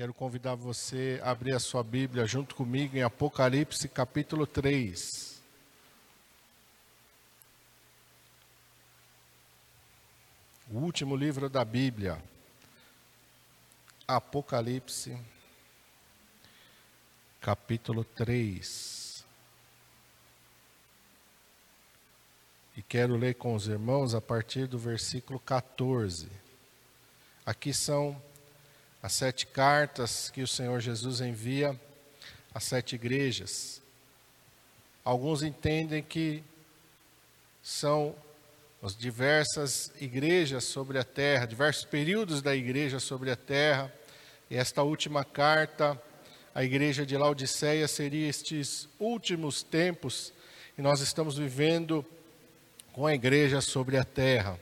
Quero convidar você a abrir a sua Bíblia junto comigo em Apocalipse capítulo 3. O último livro da Bíblia. Apocalipse capítulo 3. E quero ler com os irmãos a partir do versículo 14. Aqui são as sete cartas que o Senhor Jesus envia às sete igrejas. Alguns entendem que são as diversas igrejas sobre a terra, diversos períodos da igreja sobre a terra. E esta última carta, a igreja de Laodiceia, seria estes últimos tempos que nós estamos vivendo com a igreja sobre a terra.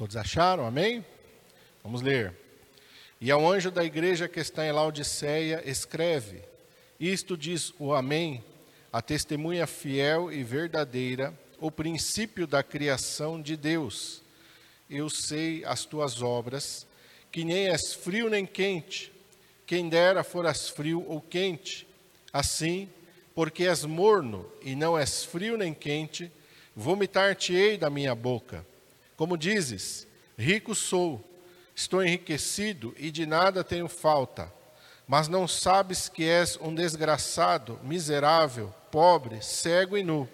Todos acharam? Amém? Vamos ler. E ao anjo da igreja que está em Laodiceia, escreve: Isto diz o Amém, a testemunha fiel e verdadeira, o princípio da criação de Deus. Eu sei as tuas obras, que nem és frio nem quente. Quem dera foras frio ou quente. Assim, porque és morno e não és frio nem quente, vomitar-te-ei da minha boca. Como dizes, rico sou, estou enriquecido e de nada tenho falta, mas não sabes que és um desgraçado, miserável, pobre, cego e nu.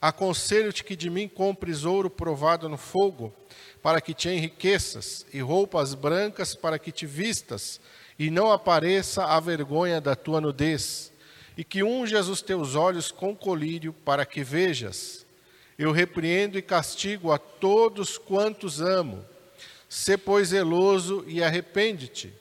Aconselho-te que de mim compres ouro provado no fogo, para que te enriqueças, e roupas brancas para que te vistas, e não apareça a vergonha da tua nudez, e que unjas os teus olhos com colírio, para que vejas. Eu repreendo e castigo a todos quantos amo. Sê, pois, zeloso e arrepende-te.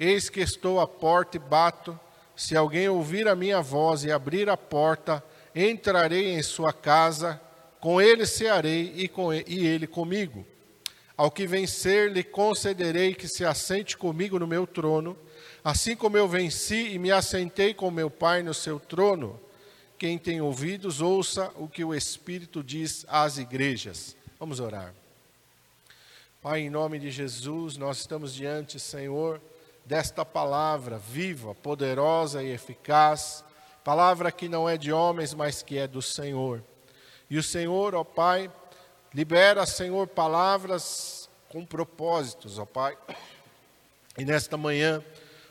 Eis que estou à porta e bato. Se alguém ouvir a minha voz e abrir a porta, entrarei em sua casa, com ele cearei e, com ele, e ele comigo. Ao que vencer, lhe concederei que se assente comigo no meu trono, assim como eu venci e me assentei com meu Pai no seu trono. Quem tem ouvidos, ouça o que o Espírito diz às igrejas. Vamos orar. Pai, em nome de Jesus, nós estamos diante, Senhor, desta palavra viva, poderosa e eficaz, palavra que não é de homens, mas que é do Senhor. E o Senhor, ó Pai, libera, Senhor, palavras com propósitos, ó Pai. E nesta manhã,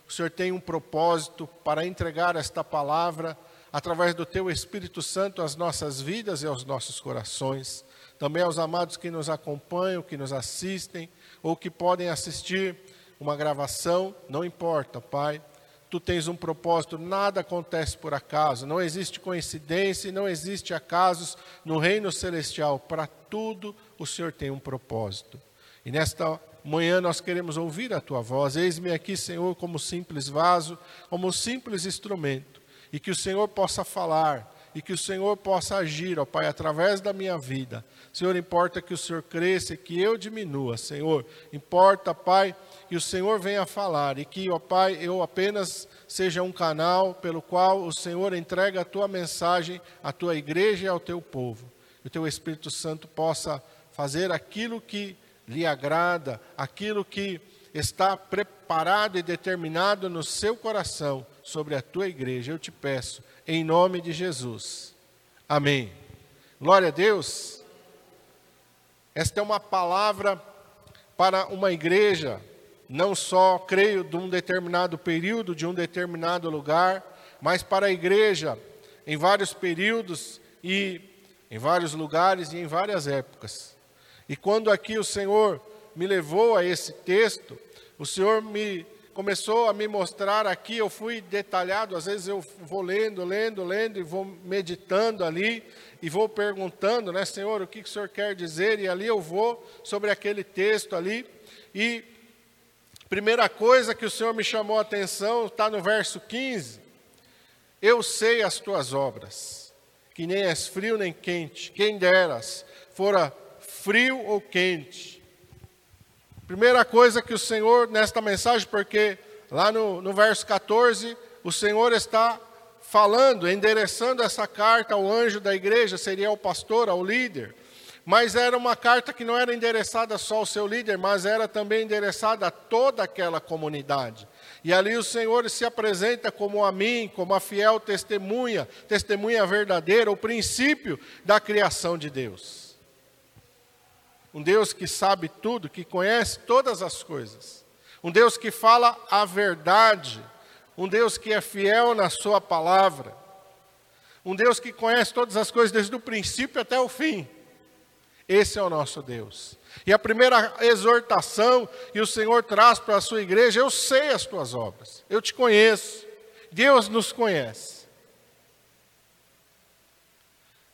o Senhor tem um propósito para entregar esta palavra através do Teu Espírito Santo às nossas vidas e aos nossos corações. Também aos amados que nos acompanham, que nos assistem, ou que podem assistir uma gravação, não importa, Pai. Tu tens um propósito, nada acontece por acaso, não existe coincidência, não existe acasos no reino celestial. Para tudo o Senhor tem um propósito. E nesta manhã nós queremos ouvir a tua voz. Eis-me aqui, Senhor, como simples vaso, como simples instrumento e que o Senhor possa falar e que o Senhor possa agir, ó Pai, através da minha vida. Senhor, importa que o Senhor cresça e que eu diminua, Senhor. Importa, Pai, que o Senhor venha falar e que, ó Pai, eu apenas seja um canal pelo qual o Senhor entrega a tua mensagem à tua igreja e ao teu povo. Que o teu Espírito Santo possa fazer aquilo que lhe agrada, aquilo que está preparado e determinado no seu coração sobre a tua igreja. Eu te peço, em nome de Jesus. Amém. Glória a Deus. Esta é uma palavra para uma igreja, não só, creio, de um determinado período, de um determinado lugar, mas para a igreja em vários períodos e em vários lugares e em várias épocas. E quando aqui o Senhor me levou a esse texto, o Senhor me começou a me mostrar aqui, eu fui detalhado, às vezes eu vou lendo, lendo, lendo e vou meditando ali e vou perguntando, né, Senhor, o que, que o Senhor quer dizer? E ali eu vou sobre aquele texto ali e primeira coisa que o Senhor me chamou a atenção está no verso 15. Eu sei as tuas obras, que nem és frio nem quente, quem deras fora frio ou quente Primeira coisa que o Senhor, nesta mensagem, porque lá no, no verso 14, o Senhor está falando, endereçando essa carta ao anjo da igreja, seria ao pastor, ao líder. Mas era uma carta que não era endereçada só ao seu líder, mas era também endereçada a toda aquela comunidade. E ali o Senhor se apresenta como a mim, como a fiel testemunha, testemunha verdadeira, o princípio da criação de Deus. Um Deus que sabe tudo, que conhece todas as coisas. Um Deus que fala a verdade. Um Deus que é fiel na Sua palavra. Um Deus que conhece todas as coisas desde o princípio até o fim. Esse é o nosso Deus. E a primeira exortação que o Senhor traz para a sua igreja: eu sei as tuas obras, eu te conheço. Deus nos conhece.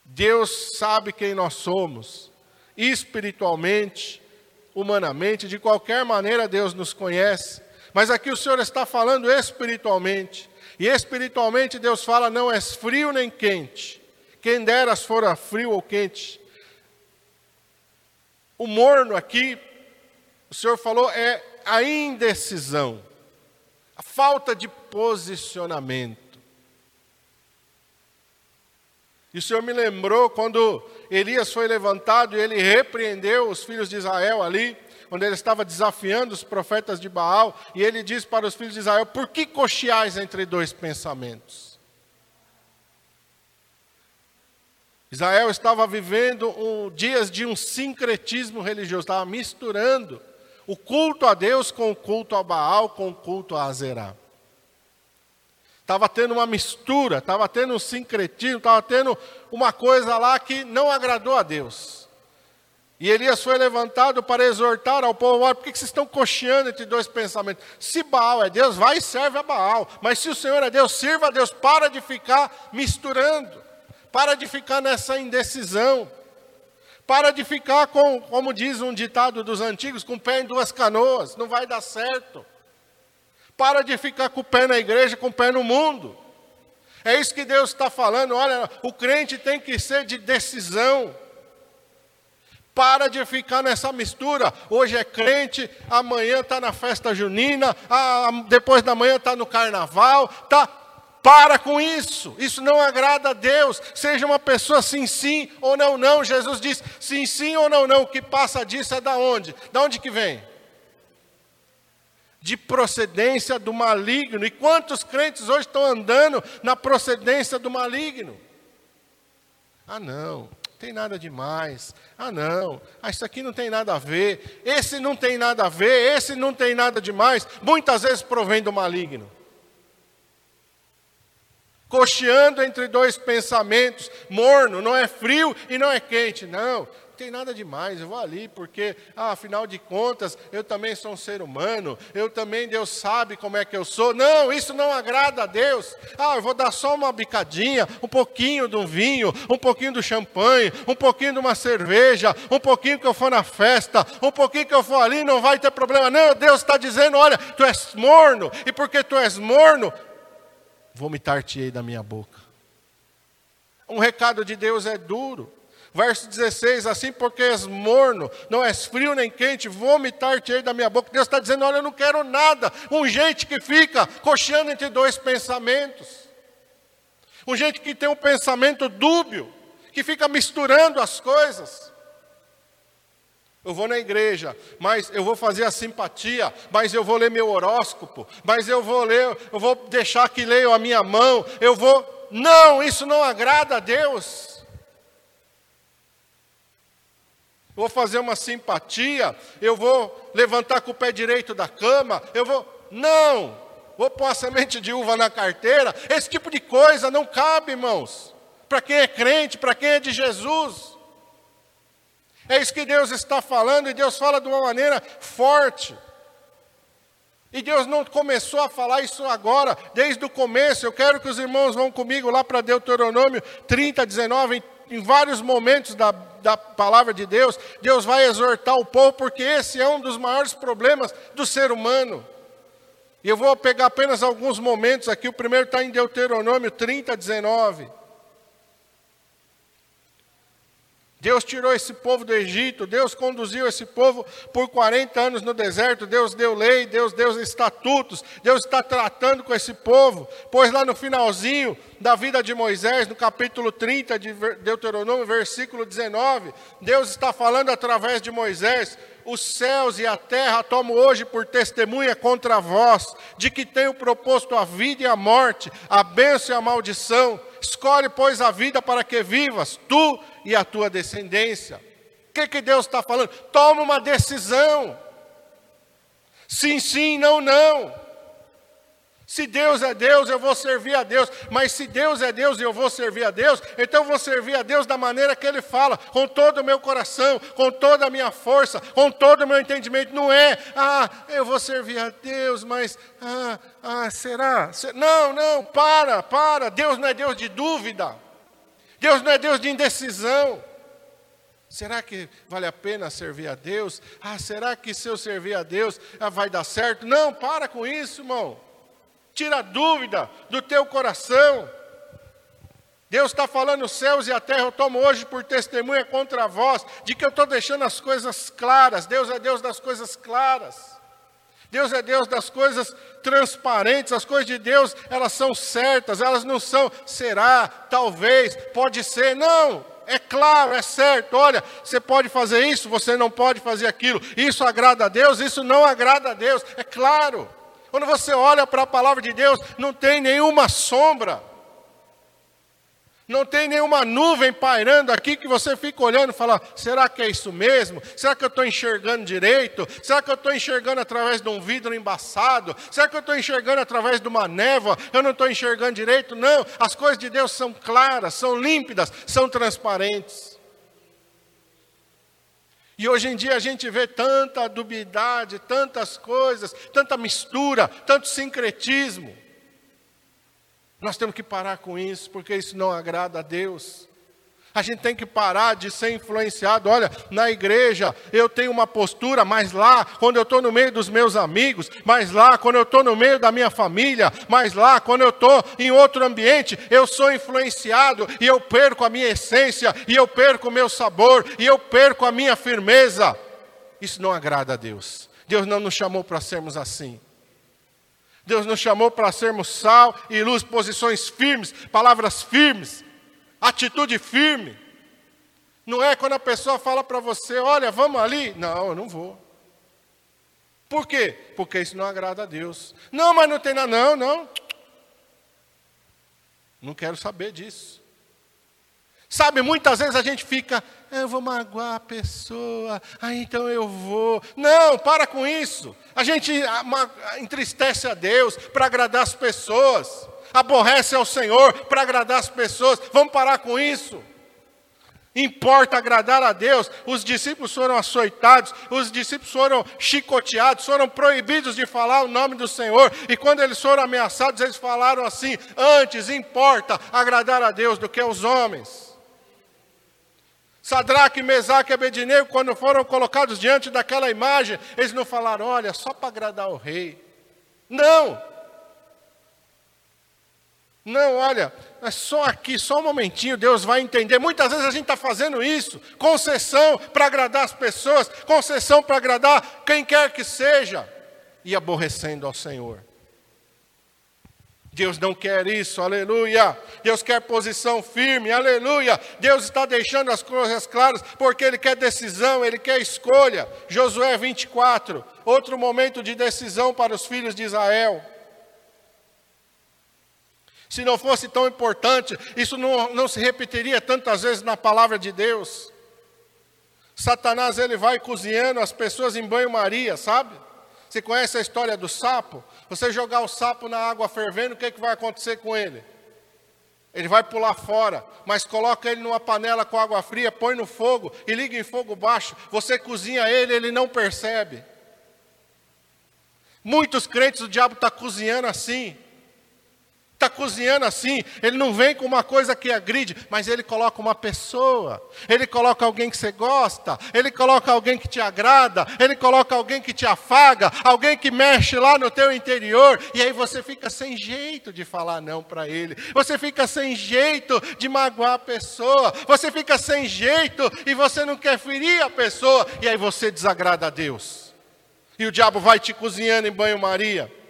Deus sabe quem nós somos, espiritualmente, humanamente, de qualquer maneira Deus nos conhece. Mas aqui o Senhor está falando espiritualmente. E espiritualmente Deus fala: não és frio nem quente. Quem deras fora frio ou quente. O morno aqui, o Senhor falou, é a indecisão, a falta de posicionamento. E o Senhor me lembrou quando Elias foi levantado e ele repreendeu os filhos de Israel ali, quando ele estava desafiando os profetas de Baal, e ele diz para os filhos de Israel: Por que cocheais entre dois pensamentos? Israel estava vivendo um, dias de um sincretismo religioso, estava misturando o culto a Deus com o culto a Baal, com o culto a Azerá. Estava tendo uma mistura, estava tendo um sincretismo, estava tendo uma coisa lá que não agradou a Deus. E Elias foi levantado para exortar ao povo: por que vocês estão cocheando entre dois pensamentos? Se Baal é Deus, vai e serve a Baal. Mas se o Senhor é Deus, sirva a Deus. Para de ficar misturando. Para de ficar nessa indecisão. Para de ficar com, como diz um ditado dos antigos, com o pé em duas canoas. Não vai dar certo. Para de ficar com o pé na igreja, com o pé no mundo. É isso que Deus está falando. Olha, o crente tem que ser de decisão. Para de ficar nessa mistura. Hoje é crente, amanhã está na festa junina, depois da manhã está no carnaval. Tá, para com isso. Isso não agrada a Deus. Seja uma pessoa sim, sim ou não, não. Jesus diz sim, sim ou não, não. O que passa disso é da onde? Da onde que vem? De procedência do maligno. E quantos crentes hoje estão andando na procedência do maligno? Ah, não, tem nada demais. Ah, não, ah, isso aqui não tem nada a ver. Esse não tem nada a ver, esse não tem nada demais. Muitas vezes provém do maligno. Cocheando entre dois pensamentos, morno, não é frio e não é quente, não tem nada demais, eu vou ali porque, ah, afinal de contas, eu também sou um ser humano, eu também, Deus sabe como é que eu sou. Não, isso não agrada a Deus. Ah, eu vou dar só uma bicadinha, um pouquinho do vinho, um pouquinho do champanhe, um pouquinho de uma cerveja, um pouquinho que eu for na festa, um pouquinho que eu for ali, não vai ter problema. Não, Deus está dizendo: olha, tu és morno, e porque tu és morno, vomitar-te-ei da minha boca. Um recado de Deus é duro. Verso 16: Assim porque és morno, não és frio nem quente, vomitar-te da minha boca. Deus está dizendo: Olha, eu não quero nada. Um gente que fica coxando entre dois pensamentos. Um gente que tem um pensamento dúbio, que fica misturando as coisas. Eu vou na igreja, mas eu vou fazer a simpatia, mas eu vou ler meu horóscopo, mas eu vou ler, eu vou deixar que leio a minha mão, eu vou. Não, isso não agrada a Deus. eu vou fazer uma simpatia, eu vou levantar com o pé direito da cama, eu vou. Não! Vou pôr a semente de uva na carteira. Esse tipo de coisa não cabe, irmãos. Para quem é crente, para quem é de Jesus. É isso que Deus está falando, e Deus fala de uma maneira forte. E Deus não começou a falar isso agora, desde o começo. Eu quero que os irmãos vão comigo lá para Deuteronômio 30, 19. Em em vários momentos da, da palavra de Deus, Deus vai exortar o povo, porque esse é um dos maiores problemas do ser humano. E eu vou pegar apenas alguns momentos aqui. O primeiro está em Deuteronômio 30, 19. Deus tirou esse povo do Egito, Deus conduziu esse povo por 40 anos no deserto, Deus deu lei, Deus deu estatutos, Deus está tratando com esse povo, pois lá no finalzinho da vida de Moisés, no capítulo 30 de Deuteronômio, versículo 19, Deus está falando através de Moisés: os céus e a terra tomo hoje por testemunha contra vós, de que tenho proposto a vida e a morte, a bênção e a maldição. Escolhe, pois, a vida para que vivas, tu e a tua descendência. O que, que Deus está falando? Toma uma decisão. Sim, sim, não, não. Se Deus é Deus, eu vou servir a Deus. Mas se Deus é Deus e eu vou servir a Deus, então eu vou servir a Deus da maneira que Ele fala, com todo o meu coração, com toda a minha força, com todo o meu entendimento. Não é, ah, eu vou servir a Deus, mas, ah, ah será? Não, não, para, para. Deus não é Deus de dúvida. Deus não é Deus de indecisão. Será que vale a pena servir a Deus? Ah, será que se eu servir a Deus ah, vai dar certo? Não, para com isso, irmão. Tira a dúvida do teu coração. Deus está falando, os céus e a terra eu tomo hoje por testemunha contra vós, de que eu estou deixando as coisas claras. Deus é Deus das coisas claras. Deus é Deus das coisas transparentes, as coisas de Deus, elas são certas, elas não são será, talvez, pode ser, não, é claro, é certo. Olha, você pode fazer isso, você não pode fazer aquilo. Isso agrada a Deus, isso não agrada a Deus. É claro. Quando você olha para a palavra de Deus, não tem nenhuma sombra. Não tem nenhuma nuvem pairando aqui que você fica olhando e fala: será que é isso mesmo? Será que eu estou enxergando direito? Será que eu estou enxergando através de um vidro embaçado? Será que eu estou enxergando através de uma névoa? Eu não estou enxergando direito? Não, as coisas de Deus são claras, são límpidas, são transparentes. E hoje em dia a gente vê tanta dubiedade, tantas coisas, tanta mistura, tanto sincretismo. Nós temos que parar com isso, porque isso não agrada a Deus. A gente tem que parar de ser influenciado. Olha, na igreja eu tenho uma postura, mas lá, quando eu estou no meio dos meus amigos, mas lá, quando eu estou no meio da minha família, mas lá, quando eu estou em outro ambiente, eu sou influenciado e eu perco a minha essência, e eu perco o meu sabor, e eu perco a minha firmeza. Isso não agrada a Deus. Deus não nos chamou para sermos assim. Deus nos chamou para sermos sal e luz, posições firmes, palavras firmes atitude firme. Não é quando a pessoa fala para você, olha, vamos ali. Não, eu não vou. Por quê? Porque isso não agrada a Deus. Não, mas não tem nada. Não, não. Não quero saber disso. Sabe, muitas vezes a gente fica, eu vou magoar a pessoa, ah, então eu vou. Não, para com isso. A gente entristece a Deus para agradar as pessoas aborrece ao Senhor para agradar as pessoas. Vamos parar com isso. Importa agradar a Deus. Os discípulos foram açoitados, os discípulos foram chicoteados, foram proibidos de falar o nome do Senhor. E quando eles foram ameaçados, eles falaram assim: Antes importa agradar a Deus do que aos homens. Sadraque, Mesaque e Abednego, quando foram colocados diante daquela imagem, eles não falaram: Olha, só para agradar o rei. Não, não, olha, é só aqui, só um momentinho, Deus vai entender. Muitas vezes a gente está fazendo isso, concessão para agradar as pessoas, concessão para agradar quem quer que seja, e aborrecendo ao Senhor. Deus não quer isso, aleluia. Deus quer posição firme, aleluia. Deus está deixando as coisas claras, porque Ele quer decisão, Ele quer escolha. Josué 24, outro momento de decisão para os filhos de Israel. Se não fosse tão importante, isso não, não se repetiria tantas vezes na palavra de Deus. Satanás ele vai cozinhando as pessoas em banho-maria, sabe? Você conhece a história do sapo? Você jogar o sapo na água fervendo, o que, é que vai acontecer com ele? Ele vai pular fora, mas coloca ele numa panela com água fria, põe no fogo e liga em fogo baixo. Você cozinha ele, ele não percebe. Muitos crentes, o diabo está cozinhando assim está cozinhando assim, ele não vem com uma coisa que agride, mas ele coloca uma pessoa, ele coloca alguém que você gosta, ele coloca alguém que te agrada, ele coloca alguém que te afaga, alguém que mexe lá no teu interior, e aí você fica sem jeito de falar não para ele, você fica sem jeito de magoar a pessoa, você fica sem jeito e você não quer ferir a pessoa, e aí você desagrada a Deus. E o diabo vai te cozinhando em banho-maria.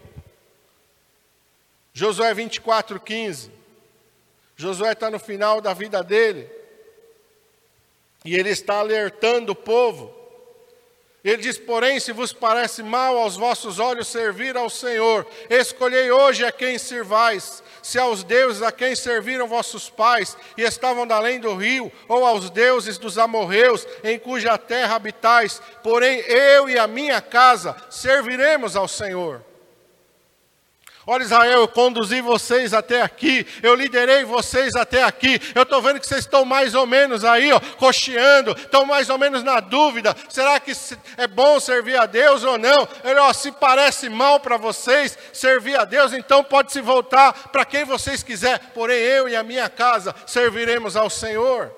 Josué 24, 15. Josué está no final da vida dele. E ele está alertando o povo. Ele diz: Porém, se vos parece mal aos vossos olhos servir ao Senhor, escolhei hoje a quem servais, se aos deuses a quem serviram vossos pais e estavam além do rio, ou aos deuses dos amorreus, em cuja terra habitais. Porém, eu e a minha casa serviremos ao Senhor. Olha, Israel, eu conduzi vocês até aqui, eu liderei vocês até aqui. Eu estou vendo que vocês estão mais ou menos aí, ó, cocheando, estão mais ou menos na dúvida: será que é bom servir a Deus ou não? Ele, ó, se parece mal para vocês servir a Deus, então pode se voltar para quem vocês quiser, porém eu e a minha casa serviremos ao Senhor.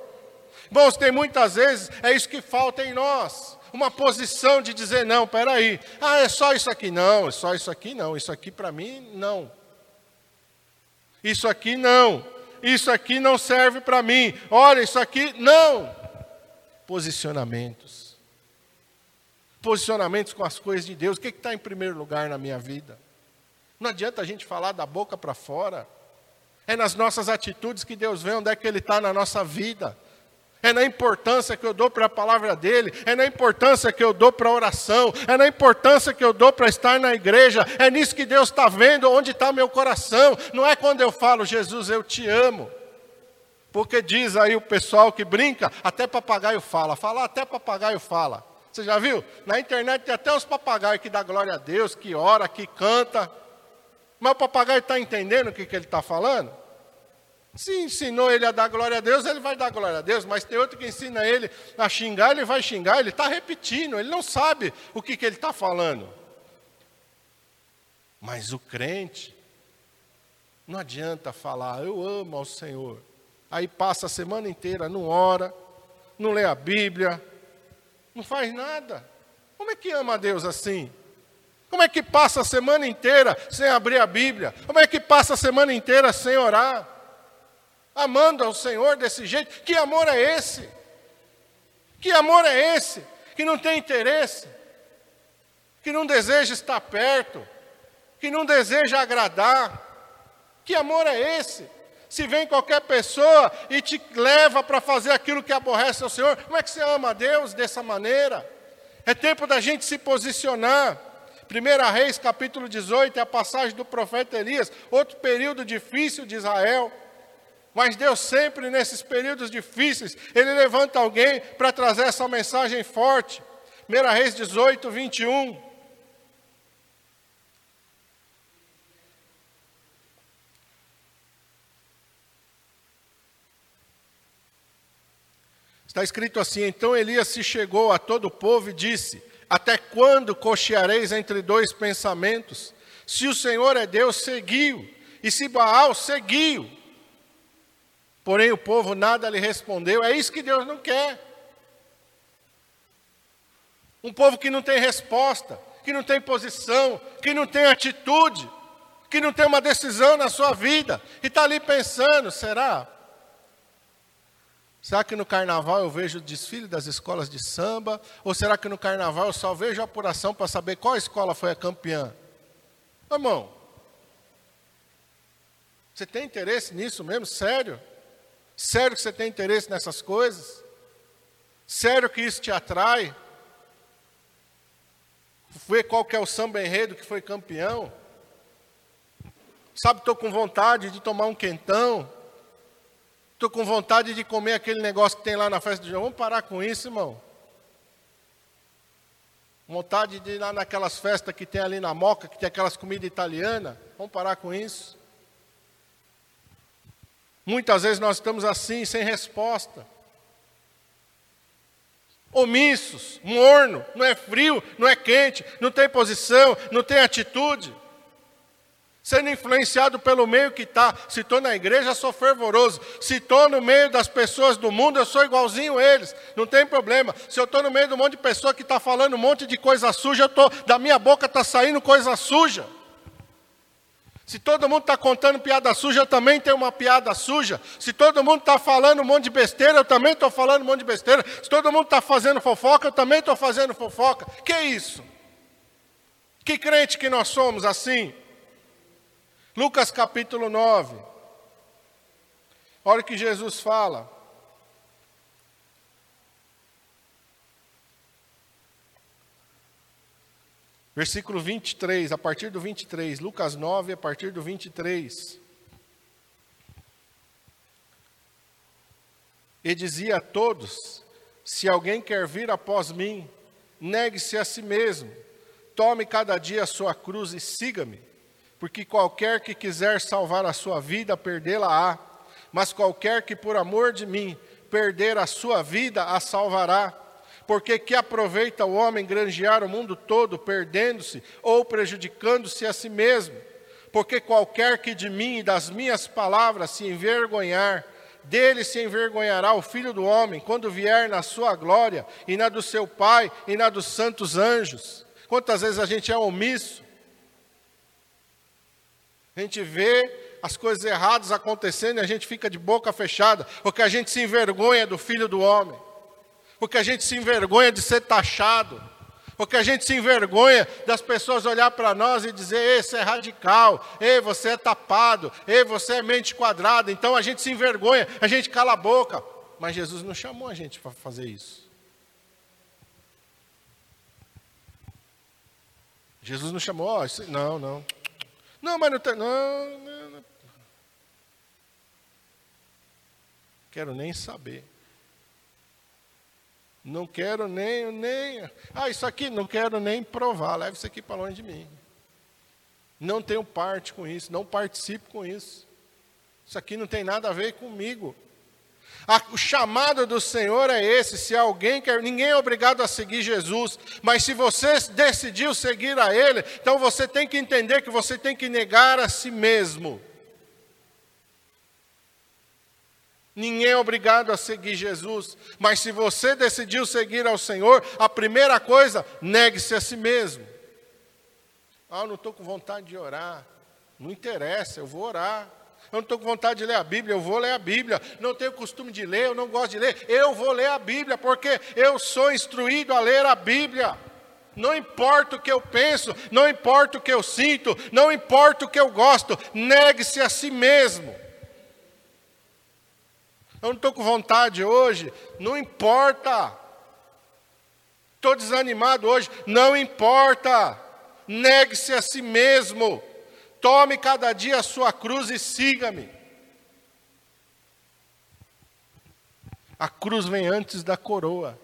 Bom, tem muitas vezes, é isso que falta em nós uma posição de dizer: não, peraí, ah, é só isso aqui, não, é só isso aqui, não, isso aqui para mim, não. Isso aqui não, isso aqui não serve para mim, olha, isso aqui, não. Posicionamentos. Posicionamentos com as coisas de Deus, o que está em primeiro lugar na minha vida? Não adianta a gente falar da boca para fora. É nas nossas atitudes que Deus vê onde é que Ele está na nossa vida é na importância que eu dou para a palavra dele, é na importância que eu dou para a oração, é na importância que eu dou para estar na igreja, é nisso que Deus está vendo onde está meu coração, não é quando eu falo, Jesus, eu te amo. Porque diz aí o pessoal que brinca, até papagaio fala, falar até papagaio fala. Você já viu? Na internet tem até os papagaios que dá glória a Deus, que ora, que canta. Mas o papagaio está entendendo o que, que ele está falando? Se ensinou ele a dar glória a Deus, ele vai dar glória a Deus, mas tem outro que ensina ele a xingar, ele vai xingar, ele está repetindo, ele não sabe o que, que ele está falando. Mas o crente, não adianta falar, eu amo ao Senhor. Aí passa a semana inteira, não ora, não lê a Bíblia, não faz nada. Como é que ama a Deus assim? Como é que passa a semana inteira sem abrir a Bíblia? Como é que passa a semana inteira sem orar? Amando ao Senhor desse jeito. Que amor é esse? Que amor é esse? Que não tem interesse, que não deseja estar perto, que não deseja agradar. Que amor é esse? Se vem qualquer pessoa e te leva para fazer aquilo que aborrece ao Senhor, como é que você ama a Deus dessa maneira? É tempo da gente se posicionar. 1 Reis, capítulo 18, é a passagem do profeta Elias, outro período difícil de Israel. Mas Deus sempre, nesses períodos difíceis, Ele levanta alguém para trazer essa mensagem forte. 1 Reis 18, 21. Está escrito assim: Então Elias se chegou a todo o povo e disse: Até quando cocheareis entre dois pensamentos? Se o Senhor é Deus, seguiu, e se Baal, seguiu. Porém, o povo nada lhe respondeu. É isso que Deus não quer. Um povo que não tem resposta, que não tem posição, que não tem atitude, que não tem uma decisão na sua vida, e está ali pensando: será? Será que no carnaval eu vejo o desfile das escolas de samba? Ou será que no carnaval eu só vejo a apuração para saber qual escola foi a campeã? Irmão, você tem interesse nisso mesmo? Sério? Sério que você tem interesse nessas coisas? Sério que isso te atrai? Ver qual que é o samba enredo que foi campeão? Sabe, estou com vontade de tomar um quentão. Estou com vontade de comer aquele negócio que tem lá na festa do João. Vamos parar com isso, irmão. Vontade de ir lá naquelas festas que tem ali na Moca, que tem aquelas comidas italianas. Vamos parar com isso. Muitas vezes nós estamos assim, sem resposta. Omissos, morno, não é frio, não é quente, não tem posição, não tem atitude. Sendo influenciado pelo meio que está. Se estou na igreja, sou fervoroso. Se estou no meio das pessoas do mundo, eu sou igualzinho eles. Não tem problema. Se eu estou no meio de um monte de pessoa que está falando um monte de coisa suja, eu tô, da minha boca está saindo coisa suja. Se todo mundo está contando piada suja, eu também tenho uma piada suja. Se todo mundo está falando um monte de besteira, eu também estou falando um monte de besteira. Se todo mundo está fazendo fofoca, eu também estou fazendo fofoca. Que isso? Que crente que nós somos assim? Lucas capítulo 9. Olha o que Jesus fala. Versículo 23, a partir do 23, Lucas 9, a partir do 23. E dizia a todos: Se alguém quer vir após mim, negue-se a si mesmo, tome cada dia a sua cruz e siga-me. Porque qualquer que quiser salvar a sua vida, perdê-la-á. Mas qualquer que por amor de mim perder a sua vida, a salvará. Porque que aproveita o homem granjear o mundo todo, perdendo-se ou prejudicando-se a si mesmo? Porque qualquer que de mim e das minhas palavras se envergonhar, dele se envergonhará o filho do homem, quando vier na sua glória, e na do seu Pai, e na dos santos anjos. Quantas vezes a gente é omisso? A gente vê as coisas erradas acontecendo e a gente fica de boca fechada, porque a gente se envergonha do filho do homem porque a gente se envergonha de ser taxado, porque a gente se envergonha das pessoas olhar para nós e dizer: esse é radical, ei, você é tapado, ei, você é mente quadrada. Então a gente se envergonha, a gente cala a boca. Mas Jesus não chamou a gente para fazer isso. Jesus não chamou, não, não. Não, mas não tem. Não, não, não. Quero nem saber. Não quero nem, nem. Ah, isso aqui não quero nem provar. Leve isso aqui para longe de mim. Não tenho parte com isso, não participo com isso. Isso aqui não tem nada a ver comigo. o chamado do Senhor é esse: se alguém quer, ninguém é obrigado a seguir Jesus, mas se você decidiu seguir a Ele, então você tem que entender que você tem que negar a si mesmo. Ninguém é obrigado a seguir Jesus, mas se você decidiu seguir ao Senhor, a primeira coisa, negue-se a si mesmo. Ah, eu não estou com vontade de orar. Não interessa, eu vou orar. Eu não estou com vontade de ler a Bíblia, eu vou ler a Bíblia. Não tenho costume de ler, eu não gosto de ler, eu vou ler a Bíblia, porque eu sou instruído a ler a Bíblia. Não importa o que eu penso, não importa o que eu sinto, não importa o que eu gosto, negue-se a si mesmo. Eu não estou com vontade hoje, não importa. Estou desanimado hoje, não importa. Negue-se a si mesmo. Tome cada dia a sua cruz e siga-me. A cruz vem antes da coroa.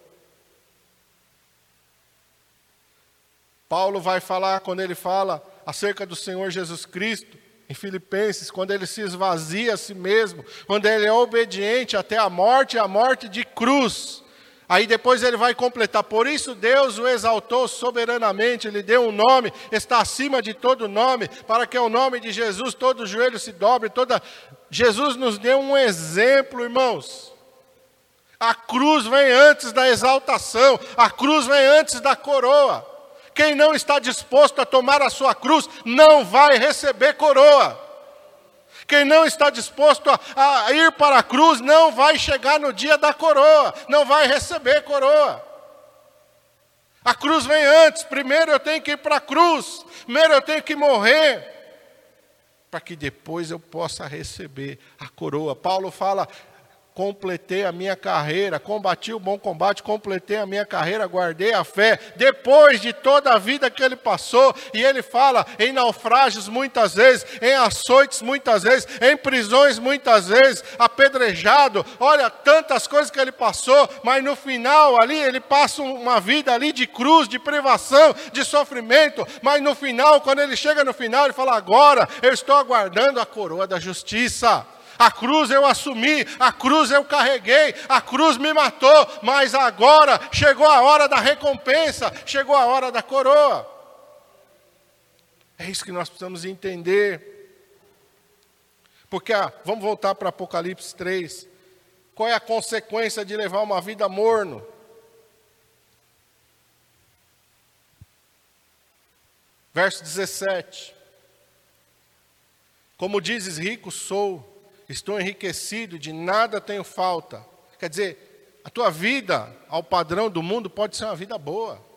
Paulo vai falar, quando ele fala acerca do Senhor Jesus Cristo, em Filipenses, quando ele se esvazia a si mesmo, quando ele é obediente até a morte, a morte de cruz. Aí depois ele vai completar, por isso Deus o exaltou soberanamente, ele deu um nome, está acima de todo nome, para que o nome de Jesus todo joelho se dobre, toda Jesus nos deu um exemplo, irmãos. A cruz vem antes da exaltação, a cruz vem antes da coroa. Quem não está disposto a tomar a sua cruz não vai receber coroa. Quem não está disposto a, a, ir para a cruz não vai chegar no dia da coroa, não vai receber coroa. A cruz vem antes, primeiro eu tenho que ir para a cruz, primeiro eu tenho que morrer, para que depois eu possa receber a coroa. Paulo fala: completei a minha carreira, combati o bom combate, completei a minha carreira, guardei a fé. Depois de toda a vida que ele passou, e ele fala em naufrágios muitas vezes, em açoites muitas vezes, em prisões muitas vezes, apedrejado. Olha, tantas coisas que ele passou, mas no final ali ele passa uma vida ali de cruz, de privação, de sofrimento, mas no final, quando ele chega no final, ele fala: "Agora eu estou aguardando a coroa da justiça". A cruz eu assumi, a cruz eu carreguei, a cruz me matou, mas agora chegou a hora da recompensa, chegou a hora da coroa. É isso que nós precisamos entender. Porque, ah, vamos voltar para Apocalipse 3. Qual é a consequência de levar uma vida morno? Verso 17. Como dizes, rico sou, estou enriquecido, de nada tenho falta. Quer dizer, a tua vida, ao padrão do mundo, pode ser uma vida boa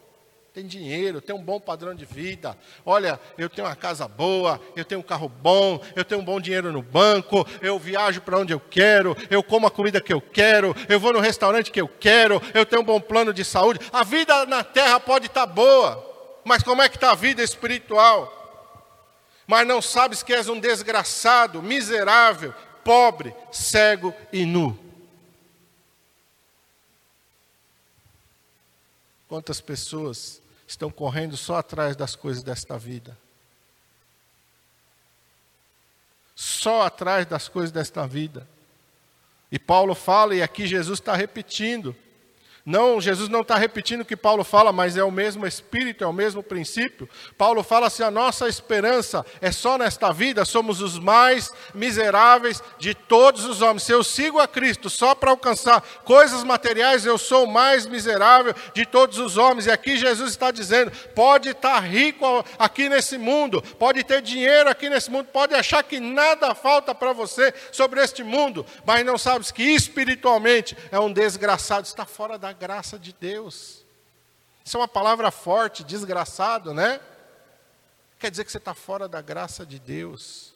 tem dinheiro, tem um bom padrão de vida. Olha, eu tenho uma casa boa, eu tenho um carro bom, eu tenho um bom dinheiro no banco, eu viajo para onde eu quero, eu como a comida que eu quero, eu vou no restaurante que eu quero, eu tenho um bom plano de saúde. A vida na terra pode estar tá boa, mas como é que está a vida espiritual? Mas não sabes que és um desgraçado, miserável, pobre, cego e nu. Quantas pessoas estão correndo só atrás das coisas desta vida. Só atrás das coisas desta vida. E Paulo fala, e aqui Jesus está repetindo: não, Jesus não está repetindo o que Paulo fala, mas é o mesmo Espírito, é o mesmo princípio. Paulo fala assim: a nossa esperança é só nesta vida, somos os mais miseráveis de todos os homens. Se eu sigo a Cristo só para alcançar coisas materiais, eu sou o mais miserável de todos os homens. E aqui Jesus está dizendo: pode estar rico aqui nesse mundo, pode ter dinheiro aqui nesse mundo, pode achar que nada falta para você sobre este mundo, mas não sabes que espiritualmente é um desgraçado, está fora da graça de Deus. Isso é uma palavra forte, desgraçado, né? Quer dizer que você está fora da graça de Deus,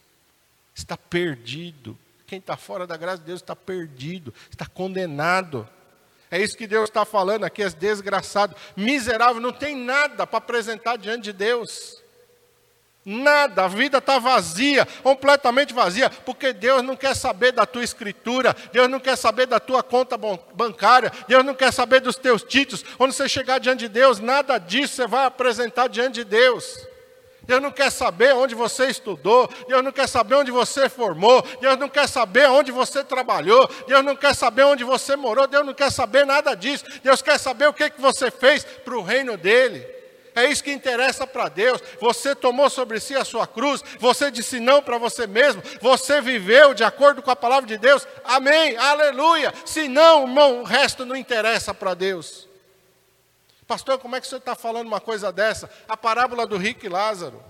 está perdido. Quem está fora da graça de Deus está perdido, está condenado. É isso que Deus está falando aqui, é desgraçado, miserável, não tem nada para apresentar diante de Deus. Nada, a vida está vazia, completamente vazia, porque Deus não quer saber da tua escritura, Deus não quer saber da tua conta bancária, Deus não quer saber dos teus títulos. Quando você chegar diante de Deus, nada disso você vai apresentar diante de Deus. Deus não quer saber onde você estudou, Deus não quer saber onde você formou, Deus não quer saber onde você trabalhou, Deus não quer saber onde você morou, Deus não quer saber nada disso. Deus quer saber o que, que você fez para o reino dele. É isso que interessa para Deus. Você tomou sobre si a sua cruz, você disse não para você mesmo, você viveu de acordo com a palavra de Deus. Amém, aleluia. Se não, irmão, o resto não interessa para Deus. Pastor, como é que você está falando uma coisa dessa? A parábola do rico e Lázaro.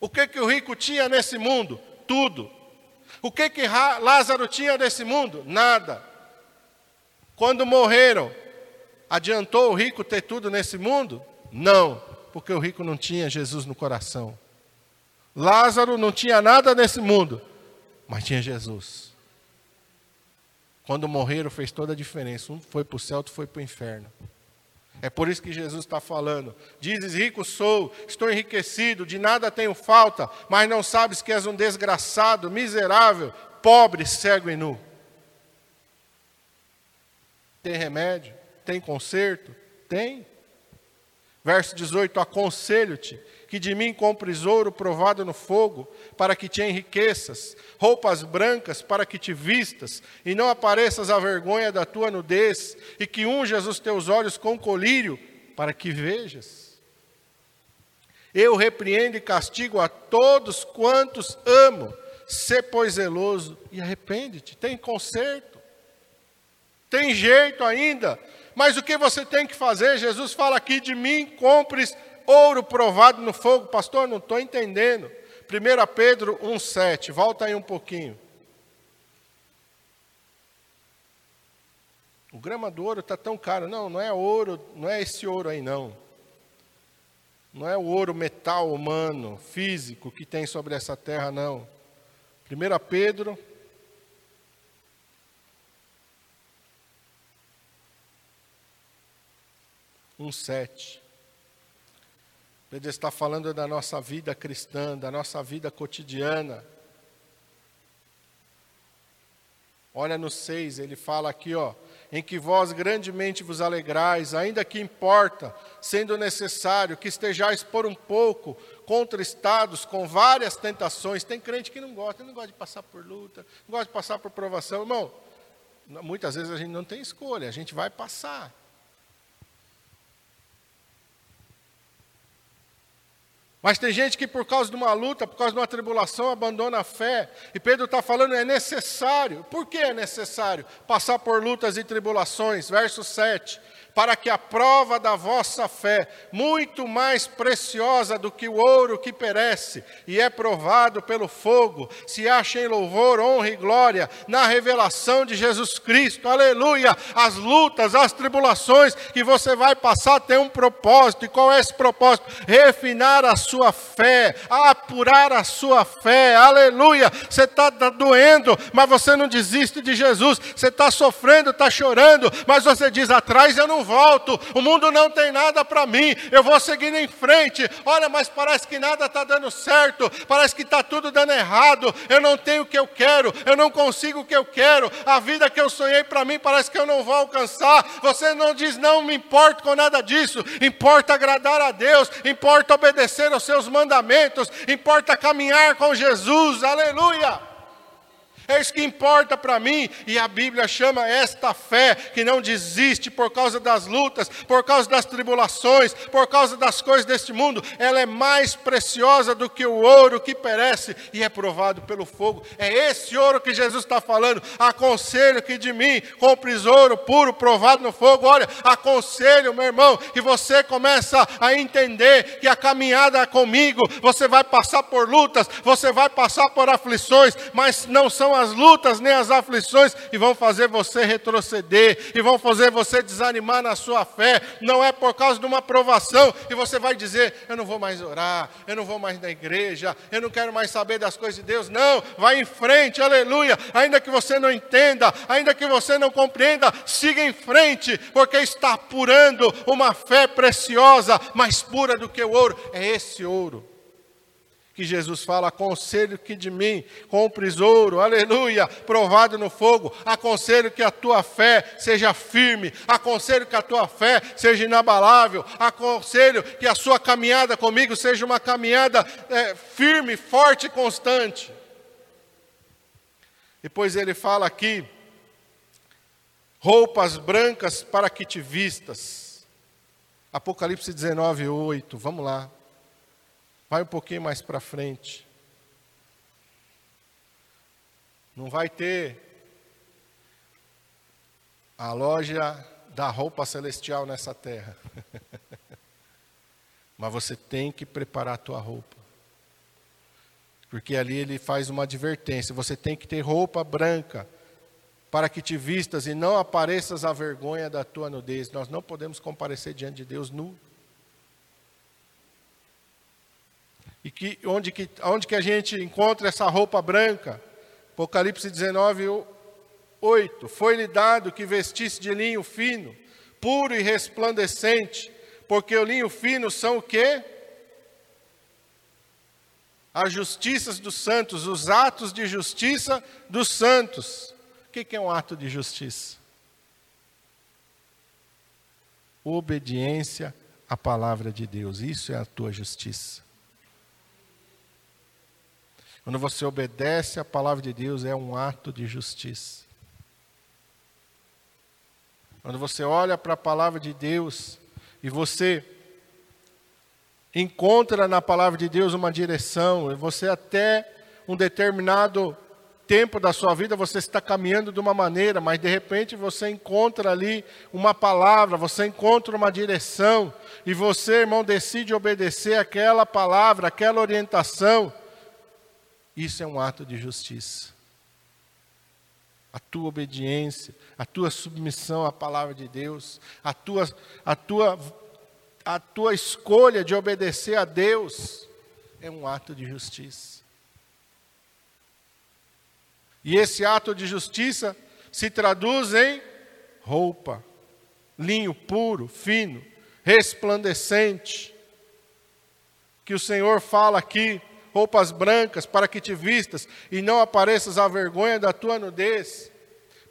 O que, que o rico tinha nesse mundo? Tudo. O que, que Lázaro tinha nesse mundo? Nada. Quando morreram, adiantou o rico ter tudo nesse mundo? Não, porque o rico não tinha Jesus no coração. Lázaro não tinha nada nesse mundo, mas tinha Jesus. Quando morreram fez toda a diferença. Um foi para o céu, outro foi para o inferno. É por isso que Jesus está falando. Dizes, rico sou, estou enriquecido, de nada tenho falta, mas não sabes que és um desgraçado, miserável, pobre, cego e nu. Tem remédio? Tem conserto? Tem. Verso 18: Aconselho-te que de mim compres ouro provado no fogo, para que te enriqueças, roupas brancas para que te vistas, e não apareças a vergonha da tua nudez, e que unjas os teus olhos com colírio, para que vejas. Eu repreendo e castigo a todos quantos amo, sê pois zeloso e arrepende-te. Tem conserto, tem jeito ainda, mas o que você tem que fazer? Jesus fala aqui de mim, compres ouro provado no fogo. Pastor, não estou entendendo. 1 Pedro 1,7, volta aí um pouquinho. O grama do ouro está tão caro. Não, não é ouro, não é esse ouro aí, não. Não é o ouro metal humano, físico, que tem sobre essa terra, não. 1 Pedro 1,7. Pedro está falando da nossa vida cristã, da nossa vida cotidiana. Olha no 6, ele fala aqui, ó, em que vós grandemente vos alegrais, ainda que importa, sendo necessário, que estejais por um pouco contristados com várias tentações. Tem crente que não gosta, não gosta de passar por luta, não gosta de passar por provação. Irmão, muitas vezes a gente não tem escolha, a gente vai passar. Mas tem gente que, por causa de uma luta, por causa de uma tribulação, abandona a fé. E Pedro está falando, é necessário. Por que é necessário passar por lutas e tribulações? Verso 7 para que a prova da vossa fé, muito mais preciosa do que o ouro que perece e é provado pelo fogo, se ache em louvor, honra e glória na revelação de Jesus Cristo. Aleluia! As lutas, as tribulações que você vai passar têm um propósito. E qual é esse propósito? Refinar a sua fé, apurar a sua fé. Aleluia! Você está tá doendo, mas você não desiste de Jesus. Você está sofrendo, está chorando, mas você diz: atrás eu não volto, o mundo não tem nada para mim, eu vou seguir em frente. Olha, mas parece que nada está dando certo, parece que está tudo dando errado, eu não tenho o que eu quero, eu não consigo o que eu quero, a vida que eu sonhei para mim parece que eu não vou alcançar. Você não diz, não me importo com nada disso, importa agradar a Deus, importa obedecer aos seus mandamentos, importa caminhar com Jesus, aleluia. É isso que importa para mim. E a Bíblia chama esta fé que não desiste por causa das lutas, por causa das tribulações, por causa das coisas deste mundo. Ela é mais preciosa do que o ouro que perece e é provado pelo fogo. É esse ouro que Jesus está falando. Aconselho que de mim compres ouro puro, provado no fogo. Olha, aconselho, meu irmão, que você começa a entender que a caminhada comigo, você vai passar por lutas, você vai passar por aflições, mas não são as lutas nem as aflições e vão fazer você retroceder e vão fazer você desanimar na sua fé. Não é por causa de uma provação e você vai dizer: Eu não vou mais orar, eu não vou mais na igreja, eu não quero mais saber das coisas de Deus. Não, vai em frente, aleluia. Ainda que você não entenda, ainda que você não compreenda, siga em frente, porque está apurando uma fé preciosa, mais pura do que o ouro. É esse ouro que Jesus fala: aconselho que de mim compres ouro, aleluia, provado no fogo. Aconselho que a tua fé seja firme, aconselho que a tua fé seja inabalável, aconselho que a sua caminhada comigo seja uma caminhada é, firme, forte e constante. Depois ele fala aqui: roupas brancas para que te vistas. Apocalipse 19, 8. Vamos lá. Vai um pouquinho mais para frente. Não vai ter a loja da roupa celestial nessa terra. Mas você tem que preparar a tua roupa. Porque ali ele faz uma advertência: você tem que ter roupa branca para que te vistas e não apareças a vergonha da tua nudez. Nós não podemos comparecer diante de Deus nu. E que, onde, que, onde que a gente encontra essa roupa branca? Apocalipse 19, 8. Foi-lhe dado que vestisse de linho fino, puro e resplandecente, porque o linho fino são o quê? As justiças dos santos, os atos de justiça dos santos. O que é um ato de justiça? Obediência à palavra de Deus, isso é a tua justiça. Quando você obedece à palavra de Deus, é um ato de justiça. Quando você olha para a palavra de Deus e você encontra na palavra de Deus uma direção, e você até um determinado tempo da sua vida você está caminhando de uma maneira, mas de repente você encontra ali uma palavra, você encontra uma direção, e você, irmão, decide obedecer aquela palavra, aquela orientação. Isso é um ato de justiça. A tua obediência, a tua submissão à palavra de Deus, a tua, a tua, a tua escolha de obedecer a Deus é um ato de justiça. E esse ato de justiça se traduz em roupa, linho puro, fino, resplandecente. Que o Senhor fala aqui roupas brancas para que te vistas e não apareças à vergonha da tua nudez.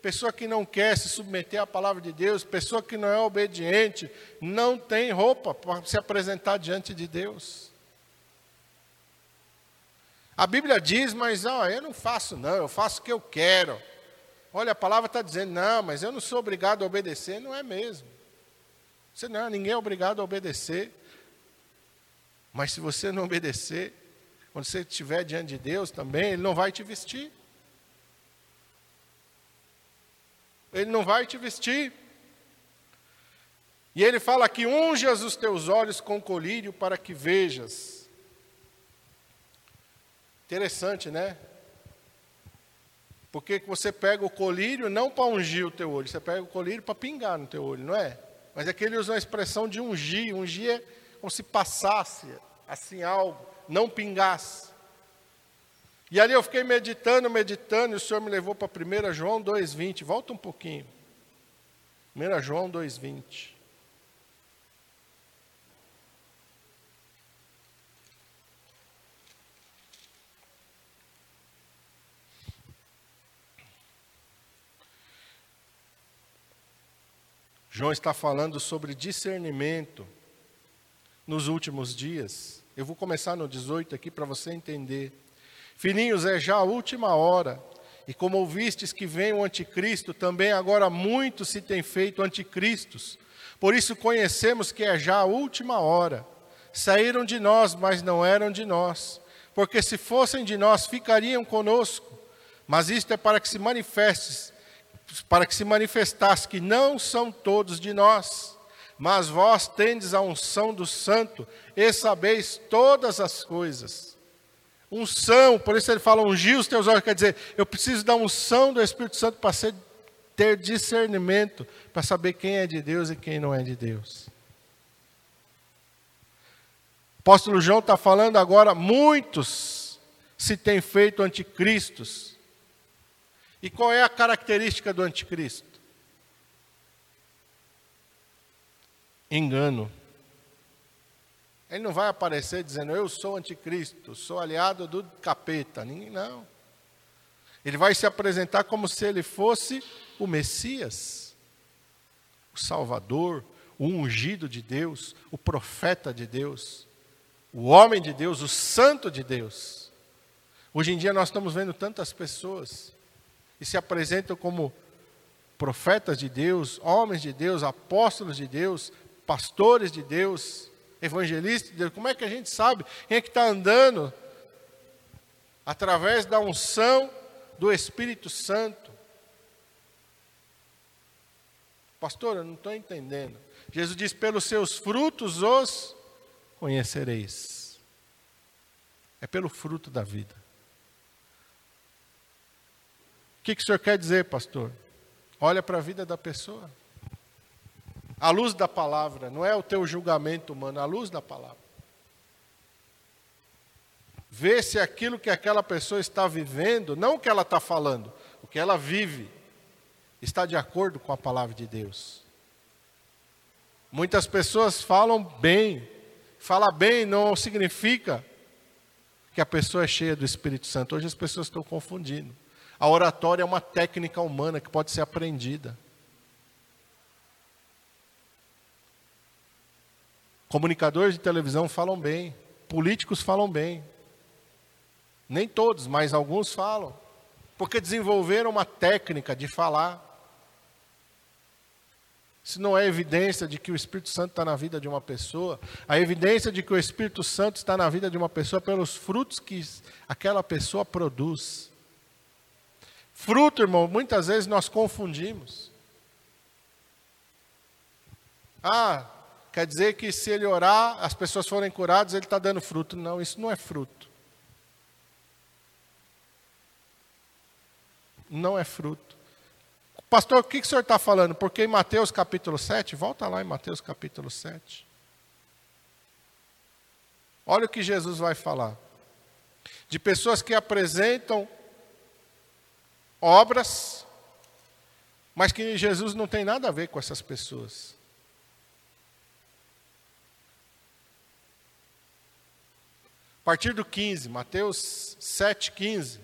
Pessoa que não quer se submeter à palavra de Deus, pessoa que não é obediente, não tem roupa para se apresentar diante de Deus. A Bíblia diz, mas ó, eu não faço não, eu faço o que eu quero. Olha, a palavra está dizendo, não, mas eu não sou obrigado a obedecer, não é mesmo. Você não, ninguém é obrigado a obedecer. Mas se você não obedecer, quando você estiver diante de Deus também, Ele não vai te vestir. Ele não vai te vestir. E ele fala que unjas os teus olhos com colírio para que vejas. Interessante, né? Porque você pega o colírio não para ungir o teu olho, você pega o colírio para pingar no teu olho, não é? Mas aqui ele usa a expressão de ungir. Ungir é como se passasse assim algo, não pingasse. E ali eu fiquei meditando, meditando, e o Senhor me levou para 1 João 2,20. Volta um pouquinho. 1 João 2,20. João está falando sobre discernimento nos últimos dias. Eu vou começar no 18 aqui para você entender. Filhinhos, é já a última hora. E como ouvistes que vem o anticristo, também agora muitos se têm feito anticristos. Por isso conhecemos que é já a última hora. Saíram de nós, mas não eram de nós. Porque se fossem de nós, ficariam conosco. Mas isto é para que se manifeste para que se manifestasse que não são todos de nós, mas vós tendes a unção do Santo e sabeis todas as coisas. Unção, por isso ele fala ungir os teus olhos, quer dizer, eu preciso da unção do Espírito Santo para ter discernimento, para saber quem é de Deus e quem não é de Deus. O apóstolo João está falando agora, muitos se têm feito anticristos, e qual é a característica do anticristo? Engano. Ele não vai aparecer dizendo, eu sou anticristo, sou aliado do capeta. Não. Ele vai se apresentar como se ele fosse o Messias, o Salvador, o ungido de Deus, o profeta de Deus, o homem de Deus, o santo de Deus. Hoje em dia nós estamos vendo tantas pessoas e se apresentam como profetas de Deus, homens de Deus, apóstolos de Deus, pastores de Deus, evangelistas de Deus. Como é que a gente sabe quem é que está andando através da unção do Espírito Santo? Pastor, eu não estou entendendo. Jesus diz: pelos seus frutos os conhecereis. É pelo fruto da vida que, que o senhor quer dizer, pastor? Olha para a vida da pessoa. A luz da palavra, não é o teu julgamento humano, a luz da palavra. Vê se aquilo que aquela pessoa está vivendo, não o que ela está falando, o que ela vive, está de acordo com a palavra de Deus. Muitas pessoas falam bem, falar bem não significa que a pessoa é cheia do Espírito Santo. Hoje as pessoas estão confundindo. A oratória é uma técnica humana que pode ser aprendida. Comunicadores de televisão falam bem, políticos falam bem. Nem todos, mas alguns falam. Porque desenvolveram uma técnica de falar. Isso não é evidência de que o Espírito Santo está na vida de uma pessoa. A evidência de que o Espírito Santo está na vida de uma pessoa pelos frutos que aquela pessoa produz. Fruto, irmão, muitas vezes nós confundimos. Ah, quer dizer que se ele orar, as pessoas forem curadas, ele está dando fruto. Não, isso não é fruto. Não é fruto. Pastor, o que, que o senhor está falando? Porque em Mateus capítulo 7, volta lá em Mateus capítulo 7. Olha o que Jesus vai falar. De pessoas que apresentam obras, mas que Jesus não tem nada a ver com essas pessoas. A partir do 15, Mateus 7, 15.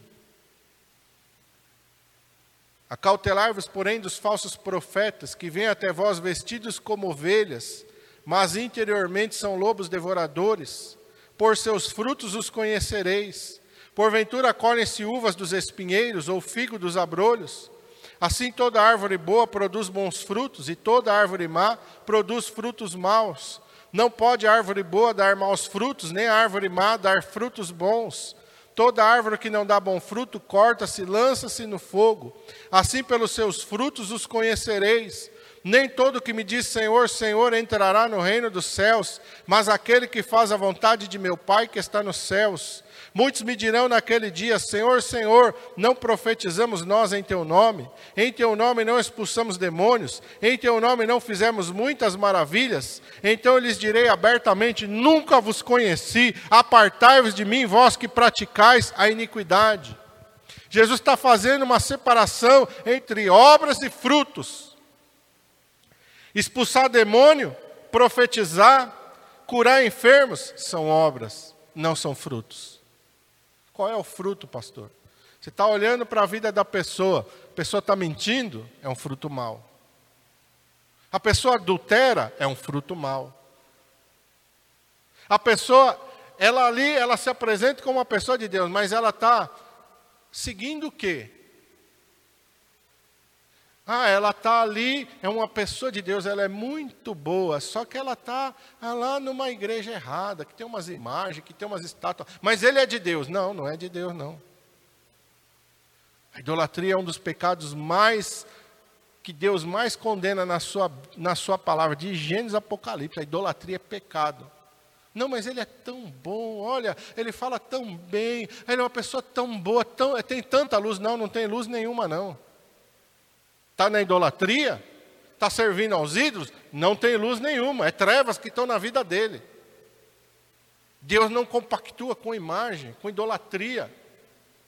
Acautelar-vos, porém, dos falsos profetas, que vêm até vós vestidos como ovelhas, mas interiormente são lobos devoradores. Por seus frutos os conhecereis. Porventura colhem-se uvas dos espinheiros ou figo dos abrolhos? Assim toda árvore boa produz bons frutos, e toda árvore má produz frutos maus. Não pode árvore boa dar maus frutos, nem árvore má dar frutos bons. Toda árvore que não dá bom fruto, corta-se, lança-se no fogo. Assim, pelos seus frutos os conhecereis. Nem todo que me diz Senhor, Senhor entrará no reino dos céus, mas aquele que faz a vontade de meu Pai que está nos céus. Muitos me dirão naquele dia: Senhor, Senhor, não profetizamos nós em teu nome? Em teu nome não expulsamos demônios? Em teu nome não fizemos muitas maravilhas? Então eu lhes direi abertamente: Nunca vos conheci, apartai-vos de mim, vós que praticais a iniquidade. Jesus está fazendo uma separação entre obras e frutos. Expulsar demônio, profetizar, curar enfermos são obras, não são frutos. Qual é o fruto, pastor? Você está olhando para a vida da pessoa, a pessoa está mentindo, é um fruto mau. A pessoa adultera, é um fruto mau. A pessoa, ela ali, ela se apresenta como uma pessoa de Deus, mas ela está seguindo o quê? Ah, ela está ali, é uma pessoa de Deus, ela é muito boa, só que ela está ah, lá numa igreja errada, que tem umas imagens, que tem umas estátuas. Mas ele é de Deus. Não, não é de Deus, não. A idolatria é um dos pecados mais que Deus mais condena na sua, na sua palavra, de Gênesis Apocalipse. A idolatria é pecado. Não, mas ele é tão bom, olha, ele fala tão bem, ele é uma pessoa tão boa, tão, tem tanta luz. Não, não tem luz nenhuma, não. Está na idolatria? Está servindo aos ídolos? Não tem luz nenhuma, é trevas que estão na vida dele. Deus não compactua com imagem, com idolatria.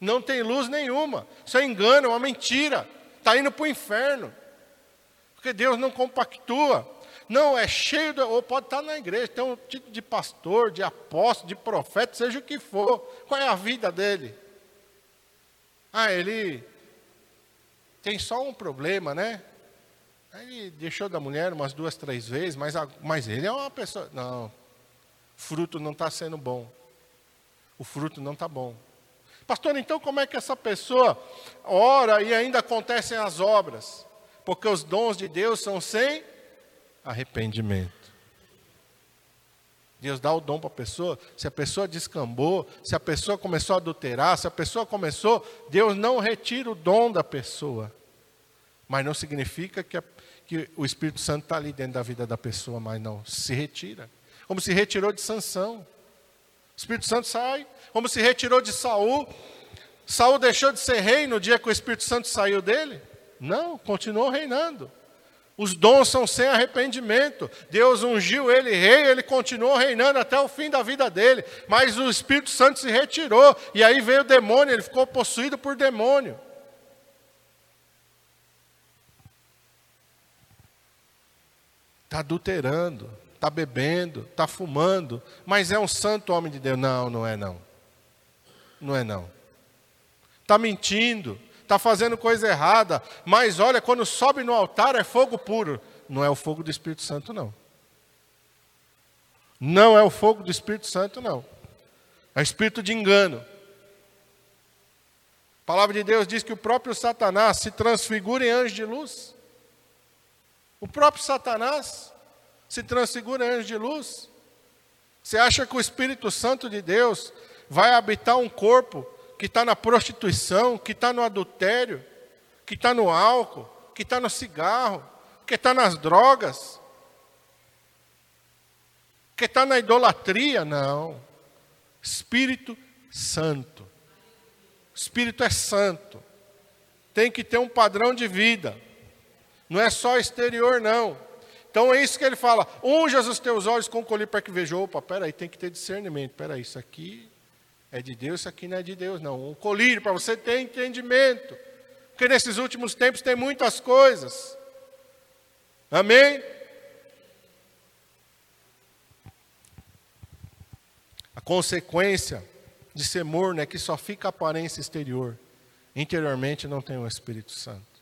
Não tem luz nenhuma. Isso é engano, é uma mentira. Está indo para o inferno. Porque Deus não compactua. Não, é cheio, de, ou pode estar na igreja, tem um tipo de pastor, de apóstolo, de profeta, seja o que for. Qual é a vida dele? Ah, ele tem só um problema, né? Ele deixou da mulher umas duas, três vezes, mas, mas ele é uma pessoa. Não, fruto não está sendo bom. O fruto não está bom. Pastor, então como é que essa pessoa ora e ainda acontecem as obras? Porque os dons de Deus são sem arrependimento. Deus dá o dom para a pessoa. Se a pessoa descambou, se a pessoa começou a adulterar, se a pessoa começou, Deus não retira o dom da pessoa. Mas não significa que, a, que o Espírito Santo está ali dentro da vida da pessoa, mas não, se retira. Como se retirou de Sansão. O Espírito Santo sai, como se retirou de Saul. Saul deixou de ser rei no dia que o Espírito Santo saiu dele? Não, continuou reinando. Os dons são sem arrependimento. Deus ungiu ele rei, ele continuou reinando até o fim da vida dele. Mas o Espírito Santo se retirou. E aí veio o demônio, ele ficou possuído por demônio. Está adulterando, está bebendo, está fumando, mas é um santo homem de Deus. Não, não é não. Não é não. Está mentindo, está fazendo coisa errada, mas olha, quando sobe no altar é fogo puro. Não é o fogo do Espírito Santo, não. Não é o fogo do Espírito Santo, não. É espírito de engano. A palavra de Deus diz que o próprio Satanás se transfigura em anjo de luz. O próprio Satanás se transfigura em anjo de luz. Você acha que o Espírito Santo de Deus vai habitar um corpo que está na prostituição, que está no adultério, que está no álcool, que está no cigarro, que está nas drogas, que está na idolatria. Não. Espírito Santo. Espírito é santo. Tem que ter um padrão de vida. Não é só exterior, não. Então é isso que ele fala. Unjas os teus olhos com colírio para que veja. Opa, peraí, tem que ter discernimento. Peraí, isso aqui é de Deus, isso aqui não é de Deus, não. Um colírio para você ter entendimento. Porque nesses últimos tempos tem muitas coisas. Amém? A consequência de ser morno é que só fica a aparência exterior. Interiormente não tem o Espírito Santo.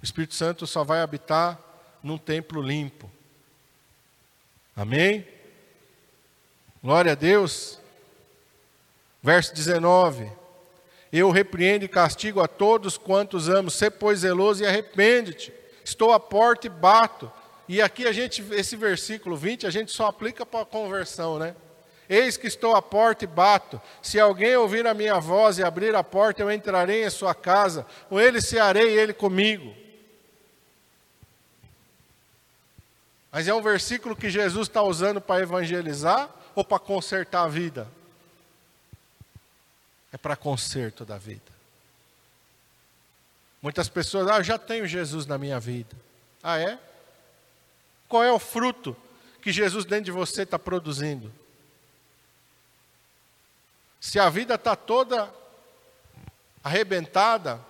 O Espírito Santo só vai habitar num templo limpo. Amém? Glória a Deus. Verso 19: Eu repreendo e castigo a todos quantos amo, sê pois zeloso e arrepende-te. Estou à porta e bato, E aqui a gente, esse versículo 20, a gente só aplica para a conversão, né? Eis que estou à porta e bato. Se alguém ouvir a minha voz e abrir a porta, eu entrarei em sua casa. Com ele cearei, ele comigo. Mas é um versículo que Jesus está usando para evangelizar ou para consertar a vida? É para conserto da vida. Muitas pessoas, ah, eu já tenho Jesus na minha vida. Ah, é? Qual é o fruto que Jesus dentro de você está produzindo? Se a vida está toda arrebentada,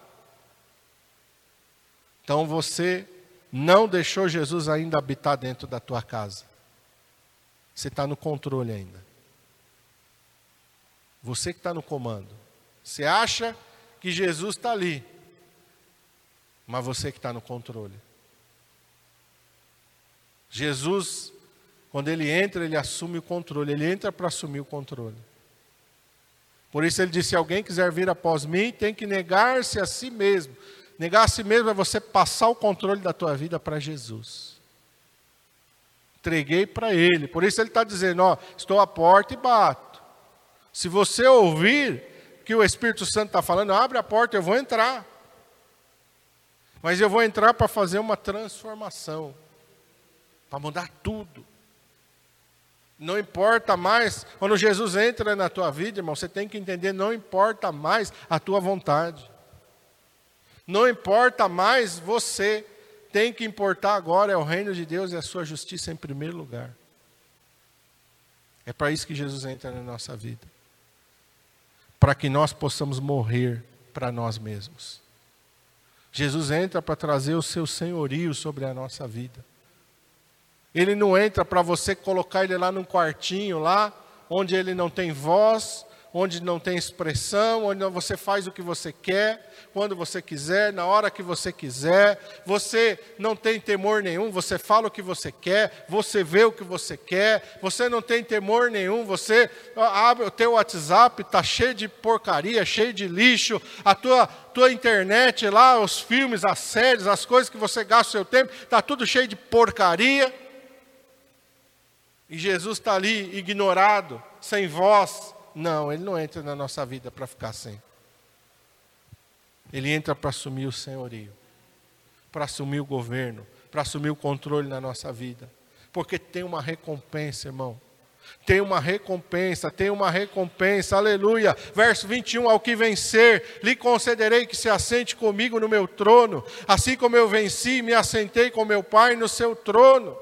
então você não deixou Jesus ainda habitar dentro da tua casa. Você está no controle ainda. Você que está no comando. Você acha que Jesus está ali, mas você que está no controle. Jesus, quando ele entra, ele assume o controle. Ele entra para assumir o controle. Por isso ele disse: se alguém quiser vir após mim, tem que negar-se a si mesmo. Negar a si mesmo é você passar o controle da tua vida para Jesus. Entreguei para Ele. Por isso ele está dizendo: ó, estou à porta e bato. Se você ouvir que o Espírito Santo está falando, abre a porta, eu vou entrar. Mas eu vou entrar para fazer uma transformação, para mudar tudo. Não importa mais, quando Jesus entra na tua vida, irmão, você tem que entender, não importa mais a tua vontade. Não importa mais você, tem que importar agora é o reino de Deus e a sua justiça em primeiro lugar. É para isso que Jesus entra na nossa vida. Para que nós possamos morrer para nós mesmos. Jesus entra para trazer o seu senhorio sobre a nossa vida. Ele não entra para você colocar ele lá num quartinho lá, onde ele não tem voz, onde não tem expressão, onde você faz o que você quer, quando você quiser, na hora que você quiser. Você não tem temor nenhum, você fala o que você quer, você vê o que você quer, você não tem temor nenhum, você abre o teu WhatsApp, está cheio de porcaria, cheio de lixo, a tua, tua internet lá, os filmes, as séries, as coisas que você gasta o seu tempo, está tudo cheio de porcaria. E Jesus está ali ignorado, sem voz. Não, ele não entra na nossa vida para ficar sem. Ele entra para assumir o senhorio, para assumir o governo, para assumir o controle na nossa vida. Porque tem uma recompensa, irmão. Tem uma recompensa, tem uma recompensa, aleluia. Verso 21: Ao que vencer, lhe concederei que se assente comigo no meu trono, assim como eu venci e me assentei com meu Pai no seu trono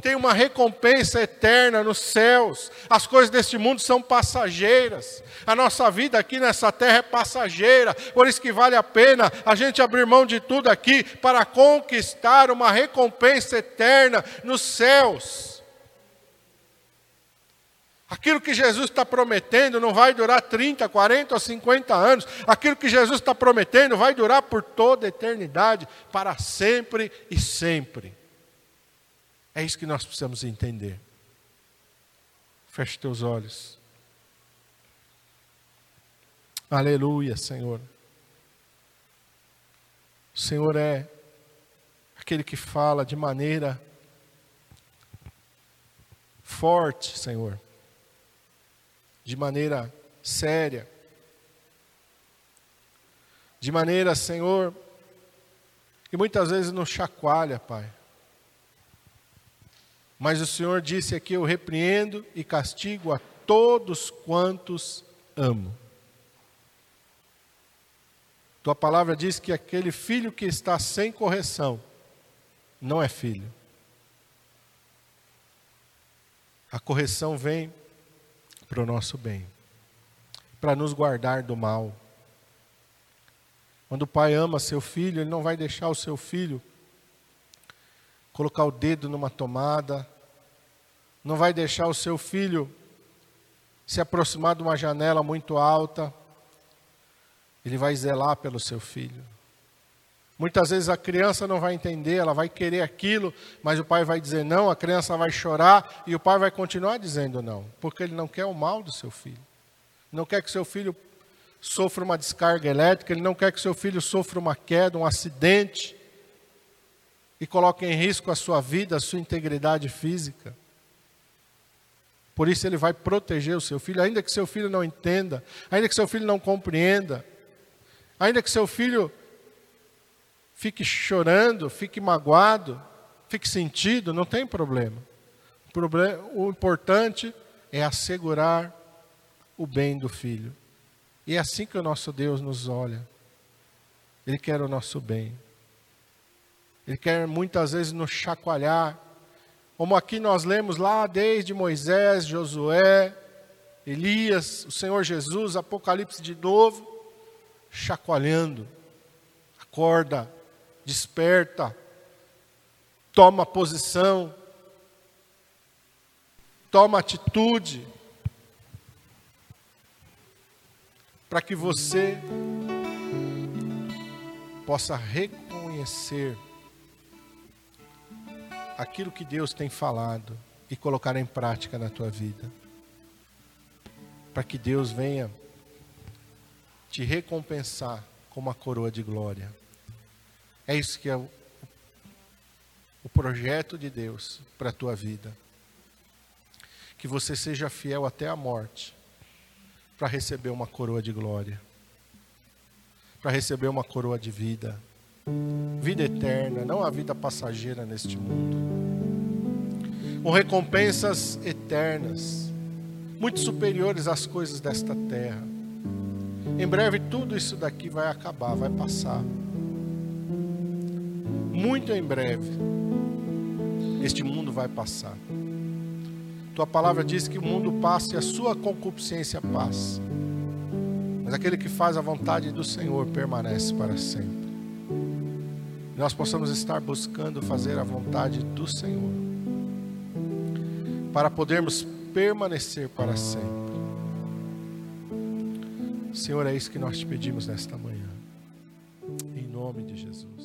tem uma recompensa eterna nos céus. As coisas deste mundo são passageiras. A nossa vida aqui nessa terra é passageira. Por isso que vale a pena a gente abrir mão de tudo aqui para conquistar uma recompensa eterna nos céus. Aquilo que Jesus está prometendo não vai durar 30, 40 ou 50 anos. Aquilo que Jesus está prometendo vai durar por toda a eternidade, para sempre e sempre. É isso que nós precisamos entender. Feche teus olhos. Aleluia, Senhor. O Senhor é aquele que fala de maneira forte, Senhor, de maneira séria, de maneira, Senhor, que muitas vezes nos chacoalha, Pai. Mas o Senhor disse aqui: Eu repreendo e castigo a todos quantos amo. Tua palavra diz que aquele filho que está sem correção não é filho. A correção vem para o nosso bem, para nos guardar do mal. Quando o pai ama seu filho, ele não vai deixar o seu filho colocar o dedo numa tomada, não vai deixar o seu filho se aproximar de uma janela muito alta, ele vai zelar pelo seu filho. Muitas vezes a criança não vai entender, ela vai querer aquilo, mas o pai vai dizer não, a criança vai chorar e o pai vai continuar dizendo não, porque ele não quer o mal do seu filho. Não quer que seu filho sofra uma descarga elétrica, ele não quer que seu filho sofra uma queda, um acidente. E coloca em risco a sua vida, a sua integridade física. Por isso ele vai proteger o seu filho, ainda que seu filho não entenda, ainda que seu filho não compreenda, ainda que seu filho fique chorando, fique magoado, fique sentido, não tem problema. O, importante é assegurar o bem do filho. E é assim que o nosso Deus nos olha. Ele quer o nosso bem. Ele quer muitas vezes nos chacoalhar, como aqui nós lemos lá desde Moisés, Josué, Elias, o Senhor Jesus, Apocalipse de novo, chacoalhando. Acorda, desperta, toma posição, toma atitude, para que você possa reconhecer aquilo que Deus tem falado e colocar em prática na tua vida. Para que Deus venha te recompensar com uma coroa de glória. É isso que é o, o projeto de Deus para a tua vida. Que você seja fiel até a morte para receber uma coroa de glória, para receber uma coroa de vida vida eterna, não a vida passageira neste mundo. Com recompensas eternas, muito superiores às coisas desta terra. Em breve tudo isso daqui vai acabar, vai passar. Muito em breve, este mundo vai passar. Tua palavra diz que o mundo passa e a sua concupiscência passa. Mas aquele que faz a vontade do Senhor permanece para sempre nós possamos estar buscando fazer a vontade do Senhor, para podermos permanecer para sempre. Senhor, é isso que nós te pedimos nesta manhã, em nome de Jesus.